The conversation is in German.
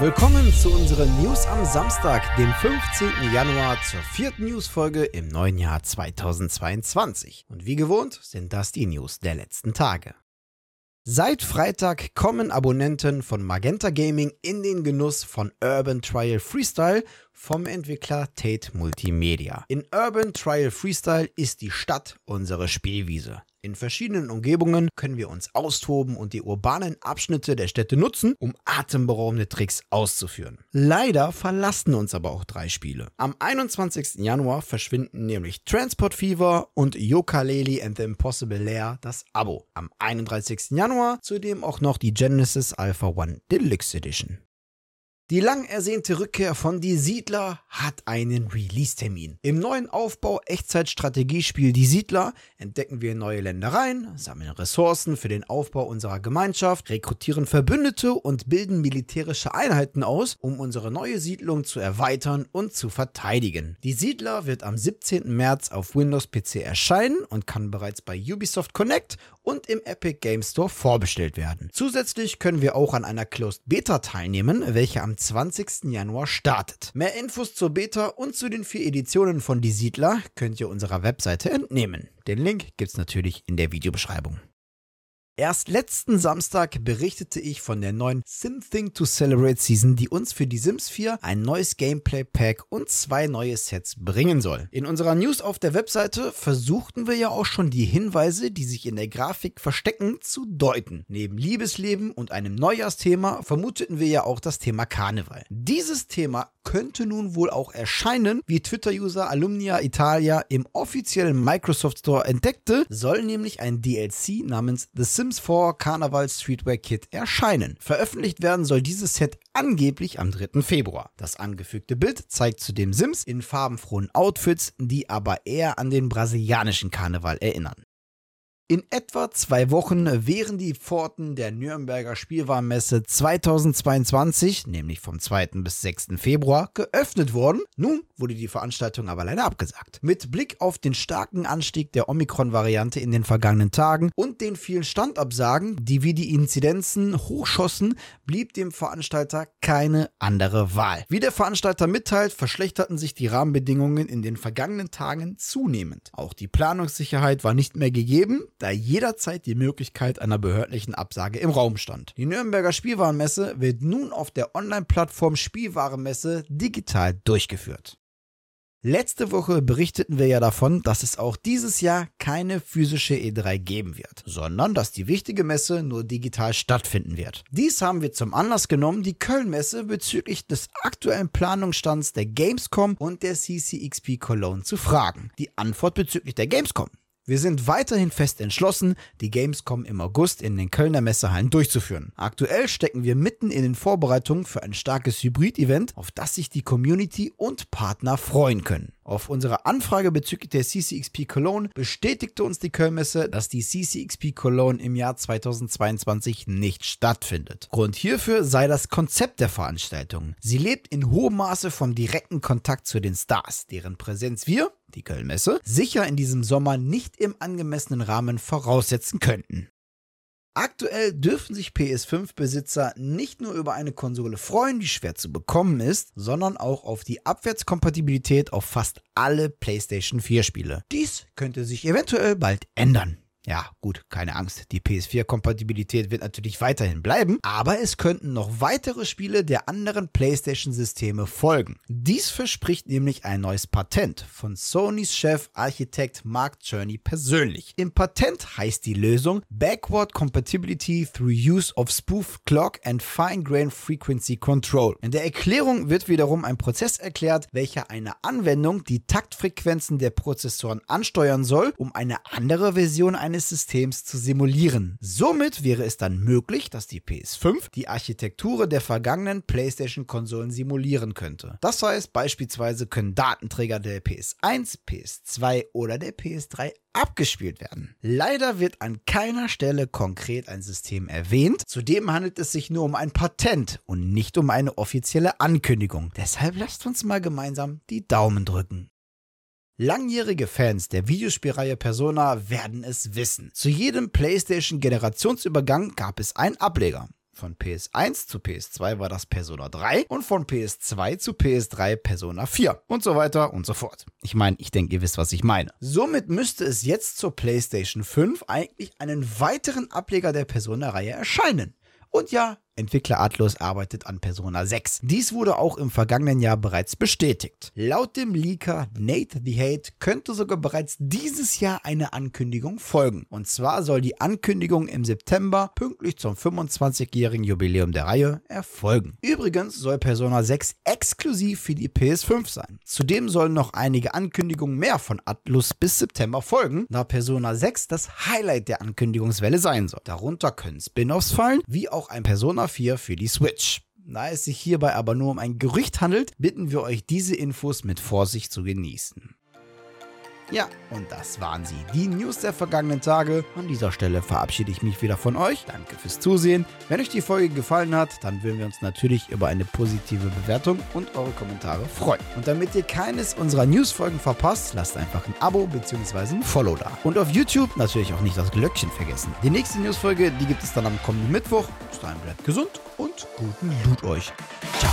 Willkommen zu unseren News am Samstag, dem 15. Januar zur vierten Newsfolge im neuen Jahr 2022. Und wie gewohnt sind das die News der letzten Tage. Seit Freitag kommen Abonnenten von Magenta Gaming in den Genuss von Urban Trial Freestyle vom Entwickler Tate Multimedia. In Urban Trial Freestyle ist die Stadt unsere Spielwiese. In verschiedenen Umgebungen können wir uns austoben und die urbanen Abschnitte der Städte nutzen, um atemberaubende Tricks auszuführen. Leider verlassen uns aber auch drei Spiele. Am 21. Januar verschwinden nämlich Transport Fever und Yooka-Laylee and the Impossible Lair das Abo. Am 31. Januar zudem auch noch die Genesis Alpha One Deluxe Edition. Die lang ersehnte Rückkehr von Die Siedler hat einen Release-Termin. Im neuen Aufbau Echtzeitstrategiespiel Die Siedler entdecken wir neue Ländereien, sammeln Ressourcen für den Aufbau unserer Gemeinschaft, rekrutieren Verbündete und bilden militärische Einheiten aus, um unsere neue Siedlung zu erweitern und zu verteidigen. Die Siedler wird am 17. März auf Windows PC erscheinen und kann bereits bei Ubisoft Connect und im Epic Game Store vorbestellt werden. Zusätzlich können wir auch an einer Closed Beta teilnehmen, welche am 20. Januar startet. Mehr Infos zur Beta und zu den vier Editionen von Die Siedler könnt ihr unserer Webseite entnehmen. Den Link gibt's natürlich in der Videobeschreibung. Erst letzten Samstag berichtete ich von der neuen Something to Celebrate Season, die uns für die Sims 4 ein neues Gameplay Pack und zwei neue Sets bringen soll. In unserer News auf der Webseite versuchten wir ja auch schon die Hinweise, die sich in der Grafik verstecken, zu deuten. Neben Liebesleben und einem Neujahrsthema vermuteten wir ja auch das Thema Karneval. Dieses Thema könnte nun wohl auch erscheinen, wie Twitter-User Alumnia Italia im offiziellen Microsoft Store entdeckte, soll nämlich ein DLC namens The Sims 4 Carnival Streetwear Kit erscheinen. Veröffentlicht werden soll dieses Set angeblich am 3. Februar. Das angefügte Bild zeigt zudem Sims in farbenfrohen Outfits, die aber eher an den brasilianischen Karneval erinnern. In etwa zwei Wochen wären die Pforten der Nürnberger Spielwarenmesse 2022, nämlich vom 2. bis 6. Februar, geöffnet worden. Nun wurde die Veranstaltung aber leider abgesagt. Mit Blick auf den starken Anstieg der Omikron-Variante in den vergangenen Tagen und den vielen Standabsagen, die wie die Inzidenzen hochschossen, blieb dem Veranstalter keine andere Wahl. Wie der Veranstalter mitteilt, verschlechterten sich die Rahmenbedingungen in den vergangenen Tagen zunehmend. Auch die Planungssicherheit war nicht mehr gegeben da jederzeit die Möglichkeit einer behördlichen Absage im Raum stand. Die Nürnberger Spielwarenmesse wird nun auf der Online-Plattform Spielwarenmesse digital durchgeführt. Letzte Woche berichteten wir ja davon, dass es auch dieses Jahr keine physische E3 geben wird, sondern dass die wichtige Messe nur digital stattfinden wird. Dies haben wir zum Anlass genommen, die Köln-Messe bezüglich des aktuellen Planungsstands der Gamescom und der CCXP Cologne zu fragen. Die Antwort bezüglich der Gamescom wir sind weiterhin fest entschlossen, die Gamescom im August in den Kölner Messehallen durchzuführen. Aktuell stecken wir mitten in den Vorbereitungen für ein starkes Hybrid-Event, auf das sich die Community und Partner freuen können. Auf unsere Anfrage bezüglich der CCXP Cologne bestätigte uns die Kölnmesse, dass die CCXP Cologne im Jahr 2022 nicht stattfindet. Grund hierfür sei das Konzept der Veranstaltung. Sie lebt in hohem Maße vom direkten Kontakt zu den Stars, deren Präsenz wir, die Kölnmesse, sicher in diesem Sommer nicht im angemessenen Rahmen voraussetzen könnten. Aktuell dürfen sich PS5-Besitzer nicht nur über eine Konsole freuen, die schwer zu bekommen ist, sondern auch auf die Abwärtskompatibilität auf fast alle PlayStation 4-Spiele. Dies könnte sich eventuell bald ändern. Ja, gut, keine Angst. Die PS4-Kompatibilität wird natürlich weiterhin bleiben, aber es könnten noch weitere Spiele der anderen PlayStation-Systeme folgen. Dies verspricht nämlich ein neues Patent von Sonys Chef Architekt Mark Journey persönlich. Im Patent heißt die Lösung Backward Compatibility through Use of Spoof Clock and Fine Grain Frequency Control. In der Erklärung wird wiederum ein Prozess erklärt, welcher eine Anwendung die Taktfrequenzen der Prozessoren ansteuern soll, um eine andere Version eines Systems zu simulieren. Somit wäre es dann möglich, dass die PS5 die Architektur der vergangenen PlayStation-Konsolen simulieren könnte. Das heißt, beispielsweise können Datenträger der PS1, PS2 oder der PS3 abgespielt werden. Leider wird an keiner Stelle konkret ein System erwähnt. Zudem handelt es sich nur um ein Patent und nicht um eine offizielle Ankündigung. Deshalb lasst uns mal gemeinsam die Daumen drücken. Langjährige Fans der Videospielreihe Persona werden es wissen. Zu jedem PlayStation-Generationsübergang gab es einen Ableger. Von PS1 zu PS2 war das Persona 3 und von PS2 zu PS3 Persona 4 und so weiter und so fort. Ich meine, ich denke, ihr wisst, was ich meine. Somit müsste es jetzt zur PlayStation 5 eigentlich einen weiteren Ableger der Persona-Reihe erscheinen. Und ja, Entwickler Atlus arbeitet an Persona 6. Dies wurde auch im vergangenen Jahr bereits bestätigt. Laut dem Leaker Nate the Hate könnte sogar bereits dieses Jahr eine Ankündigung folgen. Und zwar soll die Ankündigung im September pünktlich zum 25-jährigen Jubiläum der Reihe erfolgen. Übrigens soll Persona 6 exklusiv für die PS5 sein. Zudem sollen noch einige Ankündigungen mehr von Atlus bis September folgen, da Persona 6 das Highlight der Ankündigungswelle sein soll. Darunter können Spin-offs fallen, wie auch ein Persona 4 für die Switch. Da es sich hierbei aber nur um ein Gerücht handelt, bitten wir euch, diese Infos mit Vorsicht zu genießen. Ja, und das waren sie, die News der vergangenen Tage. An dieser Stelle verabschiede ich mich wieder von euch. Danke fürs Zusehen. Wenn euch die Folge gefallen hat, dann würden wir uns natürlich über eine positive Bewertung und eure Kommentare freuen. Und damit ihr keines unserer News-Folgen verpasst, lasst einfach ein Abo bzw. ein Follow da. Und auf YouTube natürlich auch nicht das Glöckchen vergessen. Die nächste News-Folge, die gibt es dann am kommenden Mittwoch. Bis dahin bleibt gesund und guten Loot euch. Ciao.